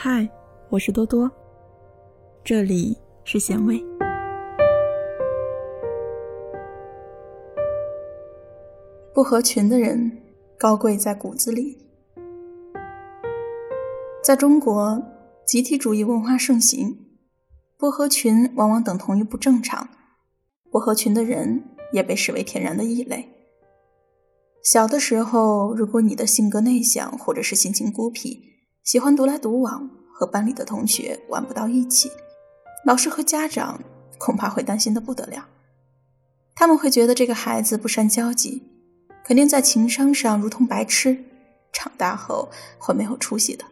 嗨，我是多多，这里是咸味。不合群的人，高贵在骨子里。在中国，集体主义文化盛行，不合群往往等同于不正常，不合群的人也被视为天然的异类。小的时候，如果你的性格内向，或者是心情孤僻，喜欢独来独往，和班里的同学玩不到一起，老师和家长恐怕会担心的不得了。他们会觉得这个孩子不善交际，肯定在情商上如同白痴，长大后会没有出息的。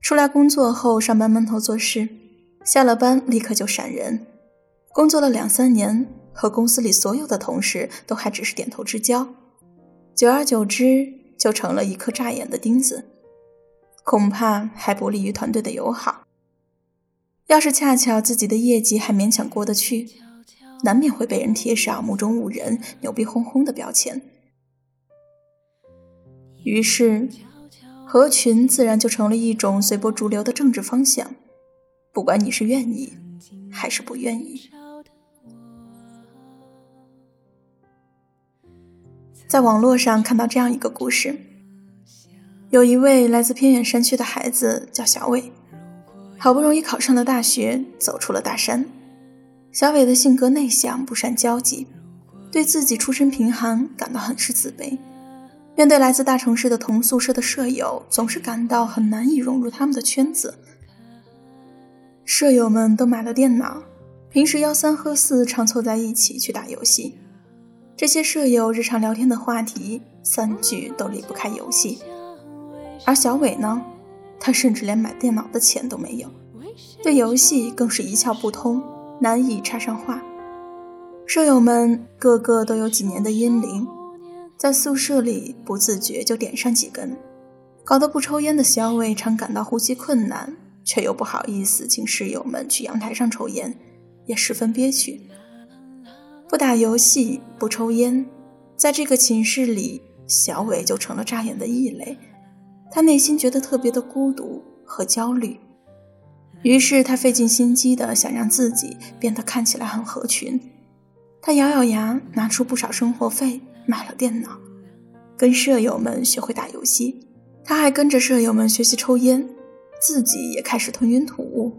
出来工作后，上班闷头做事，下了班立刻就闪人，工作了两三年。和公司里所有的同事都还只是点头之交，久而久之就成了一颗扎眼的钉子，恐怕还不利于团队的友好。要是恰巧自己的业绩还勉强过得去，难免会被人贴上目中无人、牛逼哄哄的标签。于是，合群自然就成了一种随波逐流的政治方向，不管你是愿意还是不愿意。在网络上看到这样一个故事：有一位来自偏远山区的孩子叫小伟，好不容易考上了大学，走出了大山。小伟的性格内向，不善交际，对自己出身贫寒感到很是自卑。面对来自大城市的同宿舍的舍友，总是感到很难以融入他们的圈子。舍友们都买了电脑，平时吆三喝四，常凑在一起去打游戏。这些舍友日常聊天的话题，三句都离不开游戏。而小伟呢，他甚至连买电脑的钱都没有，对游戏更是一窍不通，难以插上话。舍友们个个都有几年的烟龄，在宿舍里不自觉就点上几根，搞得不抽烟的小伟常感到呼吸困难，却又不好意思请室友们去阳台上抽烟，也十分憋屈。不打游戏，不抽烟，在这个寝室里，小伟就成了扎眼的异类。他内心觉得特别的孤独和焦虑，于是他费尽心机的想让自己变得看起来很合群。他咬咬牙，拿出不少生活费买了电脑，跟舍友们学会打游戏。他还跟着舍友们学习抽烟，自己也开始吞云吐雾。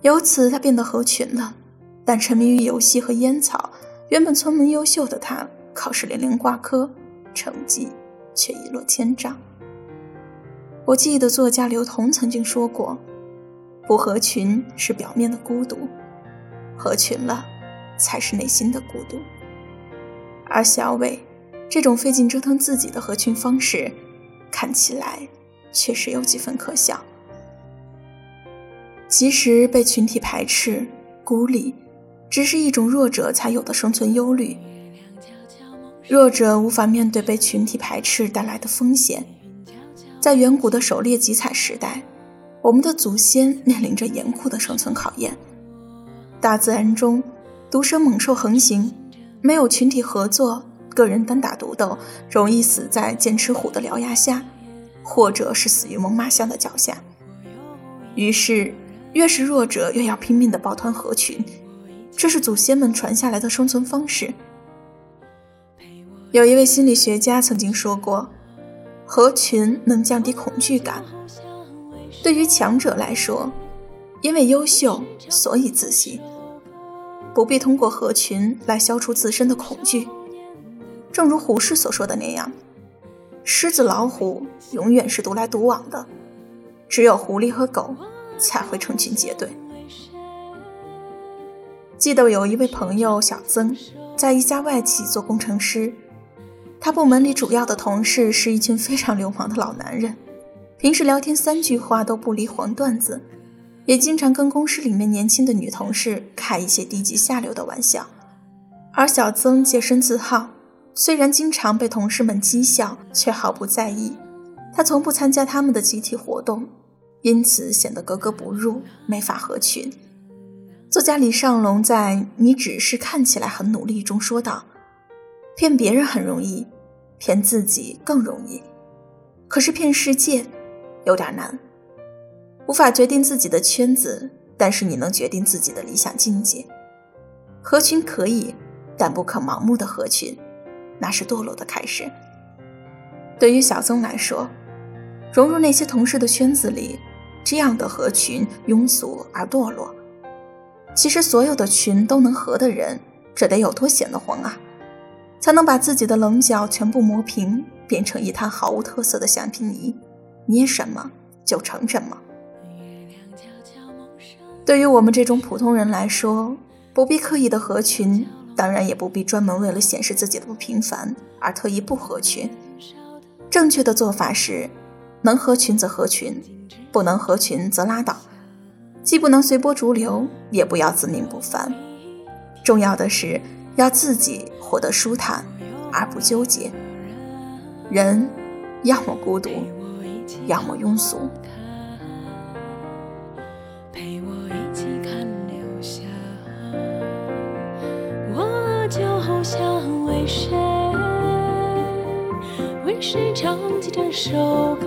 由此，他变得合群了。但沉迷于游戏和烟草。原本聪明优秀的他，考试连连挂科，成绩却一落千丈。我记得作家刘同曾经说过：“不合群是表面的孤独，合群了才是内心的孤独。”而小伟这种费劲折腾自己的合群方式，看起来确实有几分可笑。其实被群体排斥、孤立。只是一种弱者才有的生存忧虑。弱者无法面对被群体排斥带来的风险。在远古的狩猎集采时代，我们的祖先面临着严酷的生存考验。大自然中，毒蛇猛兽横行，没有群体合作，个人单打独斗，容易死在剑齿虎的獠牙下，或者是死于猛犸象的脚下。于是，越是弱者，越要拼命的抱团合群。这是祖先们传下来的生存方式。有一位心理学家曾经说过，合群能降低恐惧感。对于强者来说，因为优秀所以自信，不必通过合群来消除自身的恐惧。正如胡适所说的那样，狮子、老虎永远是独来独往的，只有狐狸和狗才会成群结队。记得有一位朋友小曾，在一家外企做工程师。他部门里主要的同事是一群非常流氓的老男人，平时聊天三句话都不离黄段子，也经常跟公司里面年轻的女同事开一些低级下流的玩笑。而小曾洁身自好，虽然经常被同事们讥笑，却毫不在意。他从不参加他们的集体活动，因此显得格格不入，没法合群。作家李尚龙在《你只是看起来很努力》中说道：“骗别人很容易，骗自己更容易，可是骗世界有点难。”无法决定自己的圈子，但是你能决定自己的理想境界。合群可以，但不可盲目的合群，那是堕落的开始。对于小曾来说，融入那些同事的圈子里，这样的合群庸俗而堕落。其实所有的群都能合的人，这得有多闲得慌啊，才能把自己的棱角全部磨平，变成一滩毫无特色的橡皮泥，捏什么就成什么。对于我们这种普通人来说，不必刻意的合群，当然也不必专门为了显示自己的不平凡而特意不合群。正确的做法是，能合群则合群，不能合群则拉倒。既不能随波逐流，也不要自命不凡。重要的是要自己活得舒坦，而不纠结。人要么孤独，要么庸俗。想为谁，为谁唱起这首歌，